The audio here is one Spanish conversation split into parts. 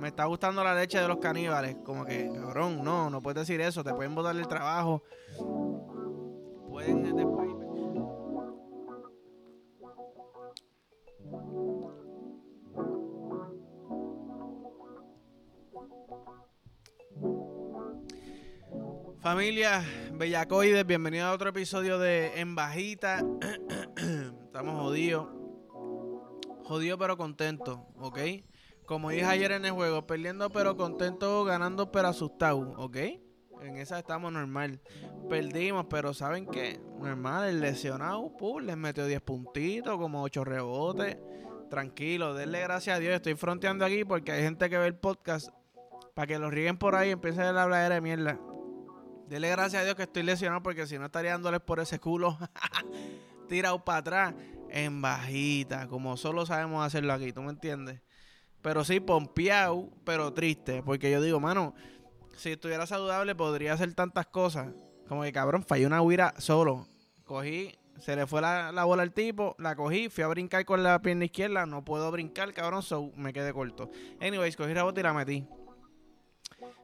me está gustando la leche de los caníbales. Como que, cabrón, no, no puedes decir eso, te pueden botar el trabajo. Pueden después... Familia Bellacoides, bienvenido a otro episodio de En Bajita. Estamos jodidos. Jodidos pero contentos, ¿ok? Como dije ayer en el juego, perdiendo pero contento, ganando pero asustado, ¿ok? En esa estamos normal. Perdimos, pero ¿saben qué? Normal, el lesionado, pum, les metió 10 puntitos, como 8 rebotes. Tranquilo, denle gracias a Dios. Estoy fronteando aquí porque hay gente que ve el podcast para que lo rieguen por ahí y empiecen a hablar de mierda. Dele gracias a Dios que estoy lesionado porque si no estaría dándoles por ese culo tirado para atrás en bajita, como solo sabemos hacerlo aquí, ¿tú me entiendes? Pero sí, pompeado, pero triste, porque yo digo, mano, si estuviera saludable podría hacer tantas cosas. Como que cabrón, falló una huira solo. Cogí, se le fue la, bola al tipo, la cogí, fui a brincar con la pierna izquierda, no puedo brincar, cabrón, so me quedé corto. Anyways, cogí la bota y la metí.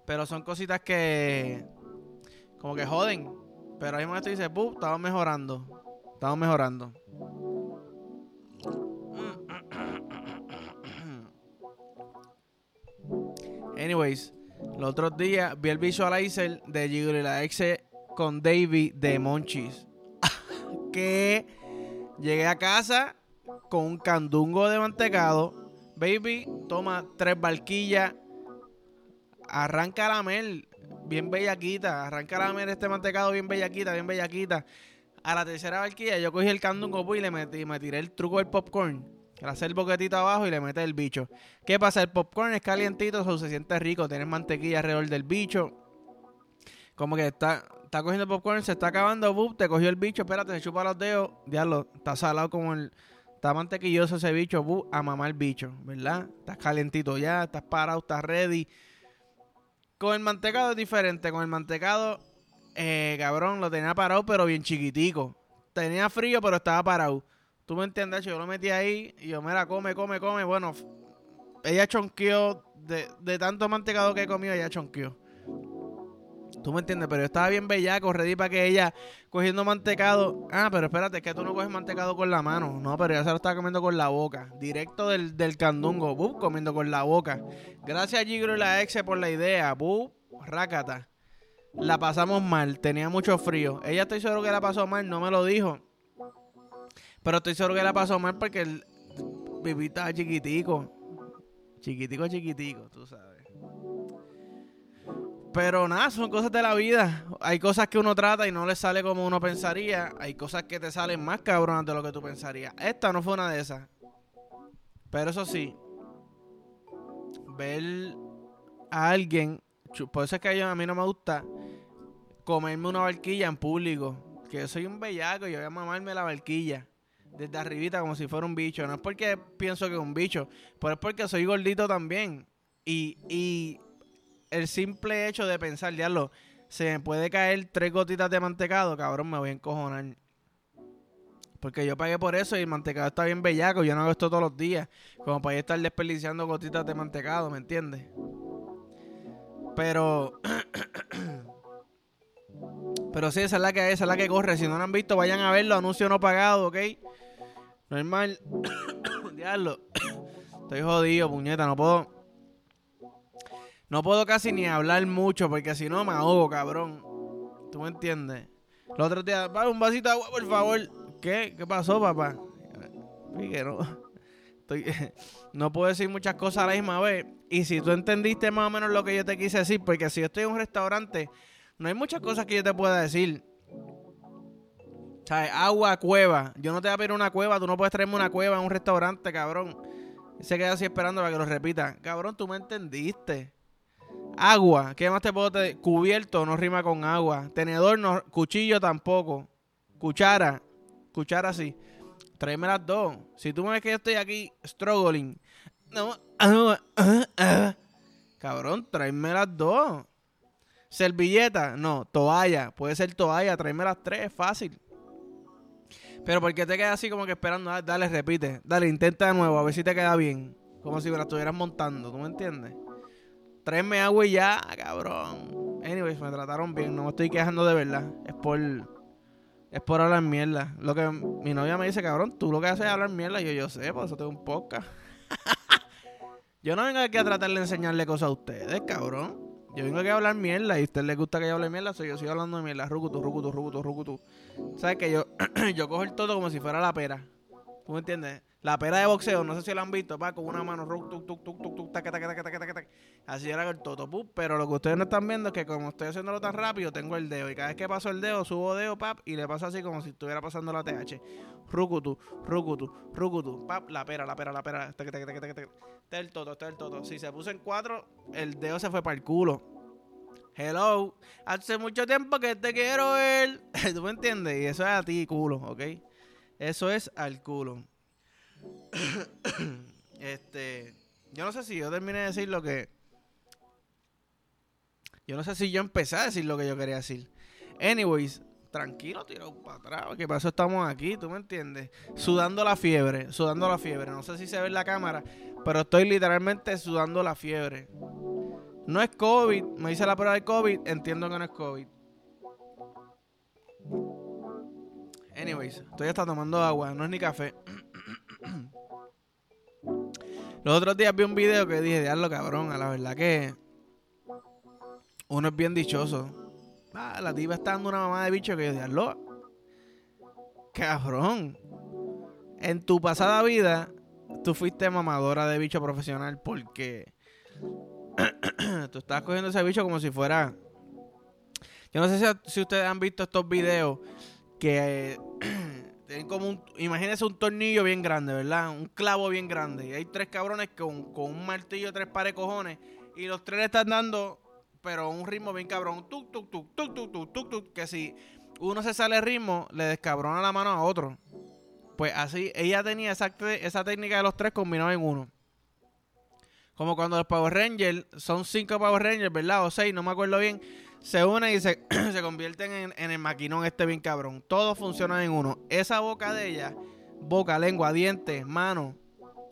Pero son cositas que como que joden. Pero ahí momento dice, ¡pum! Estamos mejorando. Estamos mejorando. Anyways, los otros días vi el visualizer de Giggle y la ex con Davey de Monchis. que llegué a casa con un candungo de mantecado. Baby, toma tres barquillas. Arranca la mel bien bellaquita. Arranca la mera este mantecado bien bellaquita, bien bellaquita. A la tercera barquilla yo cogí el candungo y le metí, me tiré el truco del popcorn. Le hace el boquetito abajo y le mete el bicho. ¿Qué pasa? El popcorn es calientito, eso se siente rico. Tienes mantequilla alrededor del bicho. Como que está, está cogiendo popcorn, se está acabando, ¡buf! te cogió el bicho, espérate, se chupa los dedos, diablo, está salado como el. Está mantequilloso ese bicho, a mamar el bicho, ¿verdad? Estás calentito ya, estás parado, estás ready. Con el mantecado es diferente. Con el mantecado, eh, cabrón, lo tenía parado, pero bien chiquitico. Tenía frío, pero estaba parado. ¿Tú me entiendes? Yo lo metí ahí y yo, mira, come, come, come. Bueno, ella chonqueó. De, de tanto mantecado que he comido, ella chonqueó. ¿Tú me entiendes? Pero yo estaba bien bellaco, ready para que ella cogiendo mantecado. Ah, pero espérate, es que tú no coges mantecado con la mano. No, pero ella se lo estaba comiendo con la boca. Directo del, del candungo. Comiendo con la boca. Gracias a Gigro y la ex por la idea. Buf, rácata. La pasamos mal, tenía mucho frío. Ella estoy seguro que la pasó mal, no me lo dijo. Pero estoy seguro que la pasó mal porque el estaba chiquitico. Chiquitico, chiquitico, tú sabes. Pero nada, son cosas de la vida. Hay cosas que uno trata y no le sale como uno pensaría. Hay cosas que te salen más cabronas de lo que tú pensarías. Esta no fue una de esas. Pero eso sí, ver a alguien, por eso es que a mí no me gusta comerme una barquilla en público. Que yo soy un bellaco y yo voy a mamarme la barquilla desde arribita como si fuera un bicho. No es porque pienso que es un bicho, pero es porque soy gordito también. Y, y el simple hecho de pensar, diablo, se me puede caer tres gotitas de mantecado, cabrón, me voy a encojonar. Porque yo pagué por eso y el mantecado está bien bellaco. Yo no hago esto todos los días. Como para estar desperdiciando gotitas de mantecado, ¿me entiendes? Pero. Pero sí, esa es la que esa es la que corre. Si no lo han visto, vayan a verlo. Anuncio no pagado, ¿ok? Normal. Diablo. Estoy jodido, puñeta. No puedo. No puedo casi ni hablar mucho porque si no me ahogo, cabrón. ¿Tú me entiendes? El otro día, un vasito de agua, por favor. ¿Qué? ¿Qué pasó, papá? no. no puedo decir muchas cosas a la misma vez. Y si tú entendiste más o menos lo que yo te quise decir, porque si yo estoy en un restaurante, no hay muchas cosas que yo te pueda decir. ¿Sabes? Agua, cueva. Yo no te voy a pedir una cueva, tú no puedes traerme una cueva en un restaurante, cabrón. se queda así esperando para que lo repita. Cabrón, tú me entendiste. Agua, ¿qué más te puedo decir? Cubierto no rima con agua. Tenedor, no, cuchillo tampoco. Cuchara, cuchara sí. Tráeme las dos. Si tú me ves que yo estoy aquí struggling. No, cabrón, tráeme las dos. Servilleta, no. Toalla, puede ser toalla. Tráeme las tres, fácil. Pero ¿por qué te quedas así como que esperando? Ah, dale, repite. Dale, intenta de nuevo, a ver si te queda bien. Como si me la estuvieras montando, ¿tú me entiendes? Tráeme agua y ya, cabrón. Anyways, me trataron bien. No me estoy quejando de verdad. Es por. Es por hablar mierda. Lo que mi novia me dice, cabrón, tú lo que haces es hablar mierda. Yo, yo sé, por eso tengo un podcast. yo no vengo aquí a tratar de enseñarle cosas a ustedes, cabrón. Yo vengo aquí a hablar mierda y a usted le gusta que yo hable mierda, soy yo sigo hablando de mierda. Rucutu, rucutu, rucutu, rucutu. ¿Sabes que yo, yo cojo el todo como si fuera la pera? ¿Tú me entiendes? La pera de boxeo, no sé si lo han visto, pa, con una mano, así era el toto, pero lo que ustedes no están viendo es que como estoy haciéndolo tan rápido, tengo el dedo, y cada vez que paso el dedo, subo dedo, pap, y le paso así como si estuviera pasando la TH. Rukutu, rukutu, rukutu, pap, la pera, la pera, la pera, este es el toto, este es el toto. Si se puso en cuatro, el dedo se fue para el culo. Hello, hace mucho tiempo que te quiero ver. ¿Tú me entiendes? Y eso es a ti, culo, ¿ok? Eso es al culo. este, yo no sé si yo terminé de decir lo que. Yo no sé si yo empecé a decir lo que yo quería decir. Anyways, tranquilo, tirado para atrás. Que pasó estamos aquí, ¿tú me entiendes? Sudando la fiebre, sudando la fiebre. No sé si se ve en la cámara, pero estoy literalmente sudando la fiebre. No es COVID, me dice la prueba de COVID, entiendo que no es COVID. Anyways, estoy hasta tomando agua, no es ni café. Los otros días vi un video que dije, diablo cabrón, a la verdad que uno es bien dichoso. Ah, la tipa está dando una mamá de bicho que yo, diablo. Cabrón. En tu pasada vida, tú fuiste mamadora de bicho profesional porque tú estás cogiendo ese bicho como si fuera. Yo no sé si ustedes han visto estos videos que tienen como un, imagínense un tornillo bien grande, ¿verdad? Un clavo bien grande. Y hay tres cabrones con, con un martillo, tres pares cojones. Y los tres le están dando, pero un ritmo bien cabrón. Tuk, tuk, tuk, tuk, tuk, tuk, tuk, tuk. Que si uno se sale el ritmo, le descabrona la mano a otro. Pues así, ella tenía esa, esa técnica de los tres combinados en uno. Como cuando los Power Rangers, son cinco Power Rangers, ¿verdad? O seis, no me acuerdo bien se unen y se, se convierten en, el maquinón este bien cabrón. Todo funciona en uno. Esa boca de ella, boca, lengua, dientes, manos,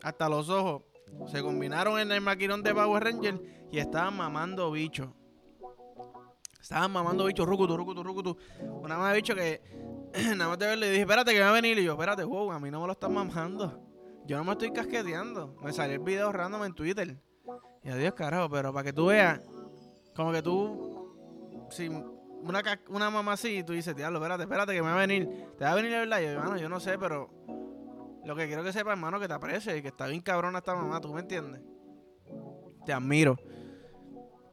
hasta los ojos, se combinaron en el maquinón de Power Ranger y estaban mamando bichos. Estaban mamando bichos, rucutu, rucutu, rucutu. Una más bicho que nada más de verlo y dije, espérate que va a venir. Y yo, espérate, wow, a mí no me lo están mamando. Yo no me estoy casqueteando. Me salió el video random en Twitter. Y adiós, carajo, pero para que tú veas, como que tú si una, una mamá así, tú dices, diablo, espérate, espérate, que me va a venir. Te va a venir la verdad. Yo, hermano, yo no sé, pero lo que quiero que sepa, hermano, que te aprecie y que está bien cabrona esta mamá, ¿tú me entiendes? Te admiro.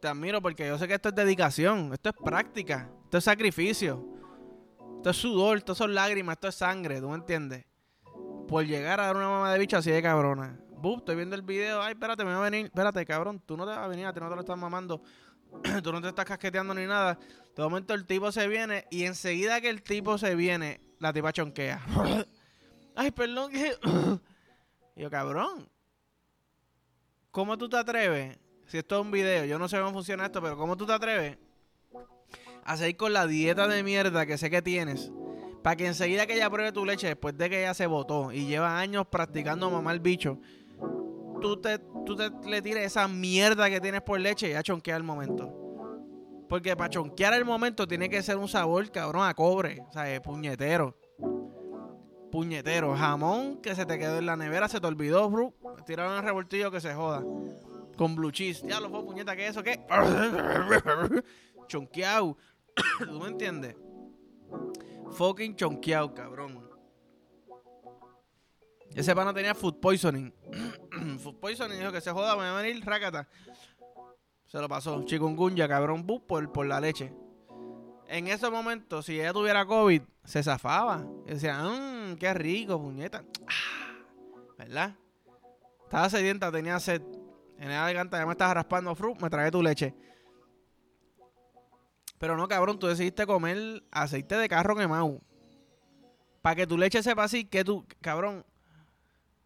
Te admiro porque yo sé que esto es dedicación, esto es práctica, esto es sacrificio, esto es sudor, esto son lágrimas, esto es sangre, ¿tú me entiendes? Por llegar a dar una mamá de bicho así de cabrona. Buf, estoy viendo el video, ay, espérate, me va a venir, espérate, cabrón, tú no te vas a venir, a ti no te lo estás mamando tú no te estás casqueteando ni nada. De momento el tipo se viene y enseguida que el tipo se viene, la tipa chonquea. Ay, perdón. y yo, cabrón. ¿Cómo tú te atreves? Si esto es un video, yo no sé cómo funciona esto, pero ¿cómo tú te atreves a seguir con la dieta de mierda que sé que tienes? Para que enseguida que ella pruebe tu leche, después de que ella se votó y lleva años practicando mamar bicho, tú te, tú te le tires esa mierda que tienes por leche y a chonquear el momento. Porque para chonquear el momento tiene que ser un sabor, cabrón, a cobre. O sea, puñetero. Puñetero. Jamón que se te quedó en la nevera, se te olvidó, bro. Tiraron el revoltillo que se joda. Con blue cheese. Ya lo fue, puñeta, ¿qué es eso? ¿Qué? Chonqueado. ¿Tú me entiendes? Fucking chonqueado, cabrón. Ese pana tenía food poisoning. food poisoning dijo que se joda, me va a venir rácata. Se lo pasó. Chikungunya, cabrón, bu, por, por la leche. En ese momento, si ella tuviera COVID, se zafaba. Y decía, mmm, qué rico, puñeta. ¿Verdad? Estaba sedienta, tenía sed. En la garganta ya me estaba raspando, fruit, me tragué tu leche. Pero no, cabrón, tú decidiste comer aceite de carro quemado. Para que tu leche sepa así, que tú, cabrón,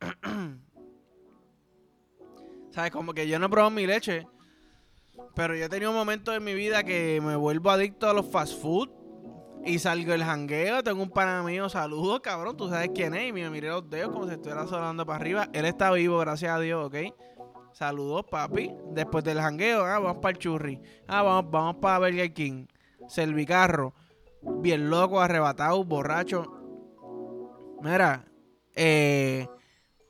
¿Sabes? Como que yo no he probado mi leche. Pero yo he tenido momentos en mi vida que me vuelvo adicto a los fast food. Y salgo el jangueo. Tengo un pana mío. Saludos, cabrón. Tú sabes quién es. Y me miré los dedos como si estuviera sonando para arriba. Él está vivo, gracias a Dios, ¿ok? Saludos, papi. Después del jangueo, ah, vamos para el churri. Ah, vamos, vamos para Burger King. Servicarro. Bien loco, arrebatado, borracho. Mira, eh,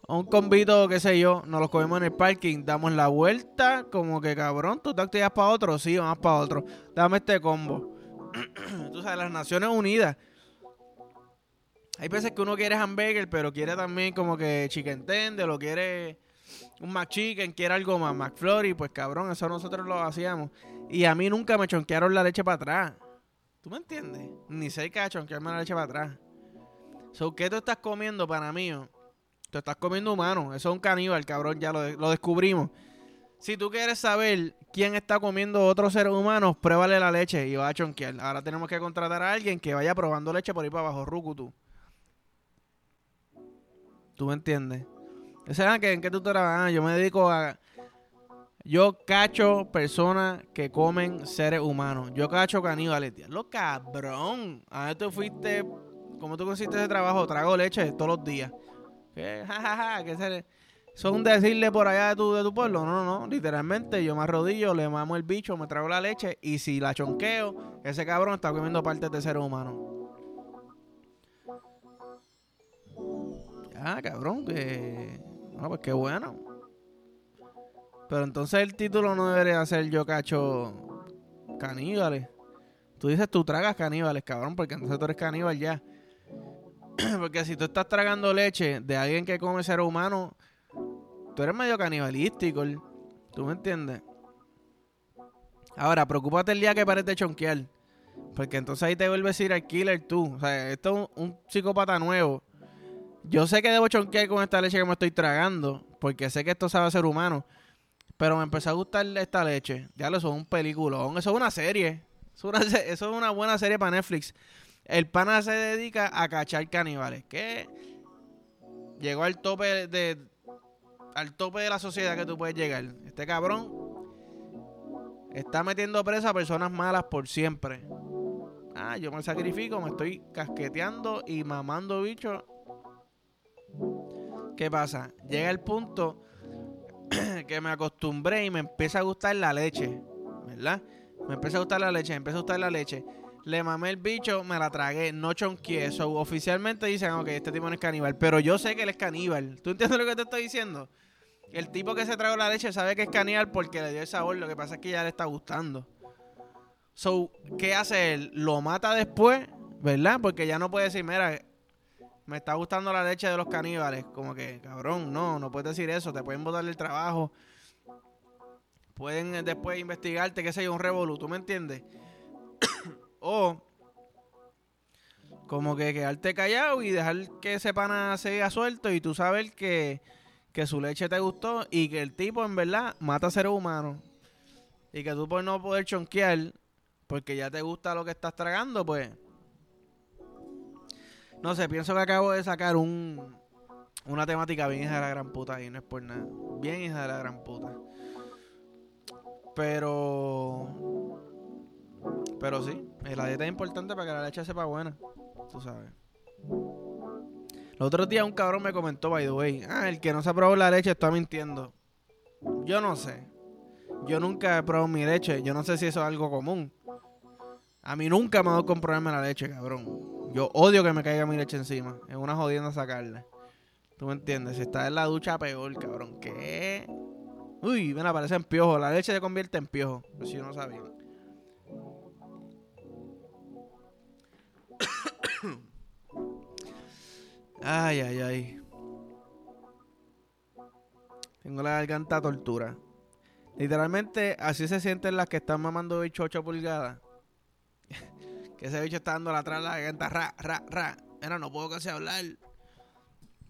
un convito, qué sé yo, nos lo comemos en el parking, damos la vuelta, como que cabrón, tú te activas para otro, sí, vamos para otro. Dame este combo. tú sabes, las Naciones Unidas. Hay veces que uno quiere hamburger, pero quiere también como que chicken tender, lo quiere un McChicken, quiere algo más, McFlurry, pues cabrón, eso nosotros lo hacíamos. Y a mí nunca me chonquearon la leche para atrás. ¿Tú me entiendes? Ni cerca de chonquearme la leche para atrás. So, ¿qué tú estás comiendo para mí? Tú estás comiendo humano. Eso es un caníbal, cabrón, ya lo, lo descubrimos. Si tú quieres saber quién está comiendo otros seres humanos, pruébale la leche y va a chonquear. Ahora tenemos que contratar a alguien que vaya probando leche por ahí para abajo, Rukutu. ¿Tú me entiendes? ¿Saben que en qué tú trabajas? Ah, yo me dedico a. Yo cacho personas que comen seres humanos. Yo cacho caníbales. Lo cabrón. A ver, tú fuiste. ¿Cómo tú consiste ese trabajo? Trago leche todos los días. ¿Qué? Ja, ¿Qué se ¿Son decirle por allá de tu, de tu pueblo? No, no, no. Literalmente, yo me arrodillo, le mamo el bicho, me trago la leche. Y si la chonqueo, ese cabrón está comiendo partes de seres humanos. Ah, cabrón, que. Ah, pues qué bueno. Pero entonces el título no debería ser Yo cacho caníbales. Tú dices tú tragas caníbales, cabrón, porque entonces tú eres caníbal ya. porque si tú estás tragando leche de alguien que come ser humano, tú eres medio canibalístico. ¿Tú me entiendes? Ahora, preocúpate el día que pares chonquear. Porque entonces ahí te vuelves a ir al killer tú. O sea, esto es un psicópata nuevo yo sé que debo chonquear con esta leche que me estoy tragando, porque sé que esto sabe ser humano. Pero me empezó a gustar esta leche. Ya lo son un peliculón. Eso es una serie. Eso es una, buena serie para Netflix. El pana se dedica a cachar caníbales. Que llegó al tope de. Al tope de la sociedad que tú puedes llegar. Este cabrón está metiendo presa a personas malas por siempre. Ah, yo me sacrifico, me estoy casqueteando y mamando bichos ¿Qué pasa? Llega el punto que me acostumbré y me empieza a gustar la leche, ¿verdad? Me empieza a gustar la leche, me empieza a gustar la leche. Le mamé el bicho, me la tragué, no chonqué. Eso oficialmente dicen, ok, este tipo no es caníbal. Pero yo sé que él es caníbal. ¿Tú entiendes lo que te estoy diciendo? El tipo que se tragó la leche sabe que es caníbal porque le dio el sabor. Lo que pasa es que ya le está gustando. So, ¿qué hace él? Lo mata después, ¿verdad? Porque ya no puede decir, mira, me está gustando la leche de los caníbales. Como que, cabrón, no, no puedes decir eso. Te pueden botar el trabajo. Pueden eh, después investigarte, que sea un revolú, ¿tú me entiendes? O como que quedarte callado y dejar que ese pana siga suelto y tú sabes que, que su leche te gustó y que el tipo en verdad mata a seres humanos. Y que tú por no poder chonquear, porque ya te gusta lo que estás tragando, pues no sé, pienso que acabo de sacar un una temática bien hija de la gran puta y no es por nada. Bien hija de la gran puta. Pero. Pero sí, la dieta es importante para que la leche sepa buena. Tú sabes. Los otros días un cabrón me comentó, by the way, ah, el que no se ha probado la leche está mintiendo. Yo no sé. Yo nunca he probado mi leche. Yo no sé si eso es algo común. A mí nunca me ha dado comprobarme la leche, cabrón. Yo odio que me caiga mi leche encima. Es una jodienda sacarla. ¿Tú me entiendes? Si está en la ducha, peor, cabrón. ¿Qué? Uy, me aparece en piojo. La leche se convierte en piojo. Pues si no sabía. Ay, ay, ay. Tengo la garganta tortura. Literalmente, así se sienten las que están mamando bicho 8 pulgadas. Que ese bicho está dando atrás la garganta, ra, ra, ra. Mira, no puedo casi hablar.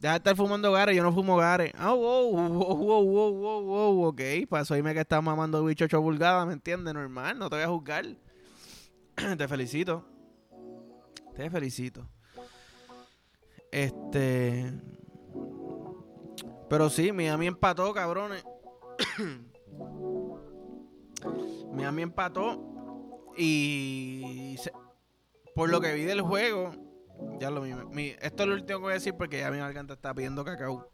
Deja de estar fumando gare, yo no fumo gare. Ah, wow, wow, wow, wow, wow, wow, ok. Pasó dime que estás mamando bicho 8 pulgadas, ¿me entiendes? Normal, no te voy a juzgar. te felicito. Te felicito. Este. Pero sí, Miami empató, cabrones. Miami empató. Y por lo que vi del juego, ya lo mismo. esto es lo último que voy a decir porque ya mi garganta está pidiendo cacao.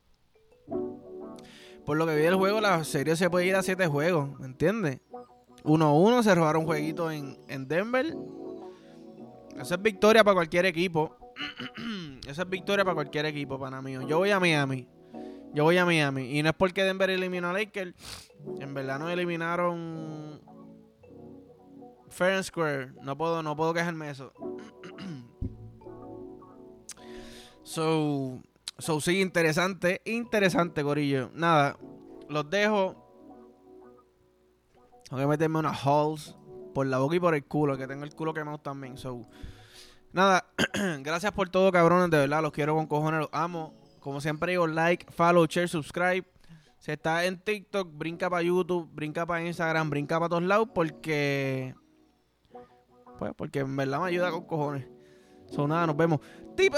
por lo que vi del juego, la serie se puede ir a 7 juegos, ¿me entiendes? 1-1, se robaron un jueguito en, en Denver. Esa es victoria para cualquier equipo. Esa es victoria para cualquier equipo, pana mío. Yo voy a Miami. Yo voy a Miami. Y no es porque Denver eliminó a Lakers. En verdad no eliminaron Fair and Square. No puedo, no puedo quejarme eso. so, so, sí, interesante. Interesante, Corillo. Nada, los dejo. Tengo que meterme unas halls por la boca y por el culo, que tengo el culo quemado también. So, nada, gracias por todo, cabrones. De verdad, los quiero con cojones, los amo. Como siempre digo, like, follow, share, subscribe. Si está en TikTok, brinca para YouTube, brinca para Instagram, brinca para todos lados porque... Pues porque en verdad me ayuda con cojones. Son nada, nos vemos. ¡Tipo!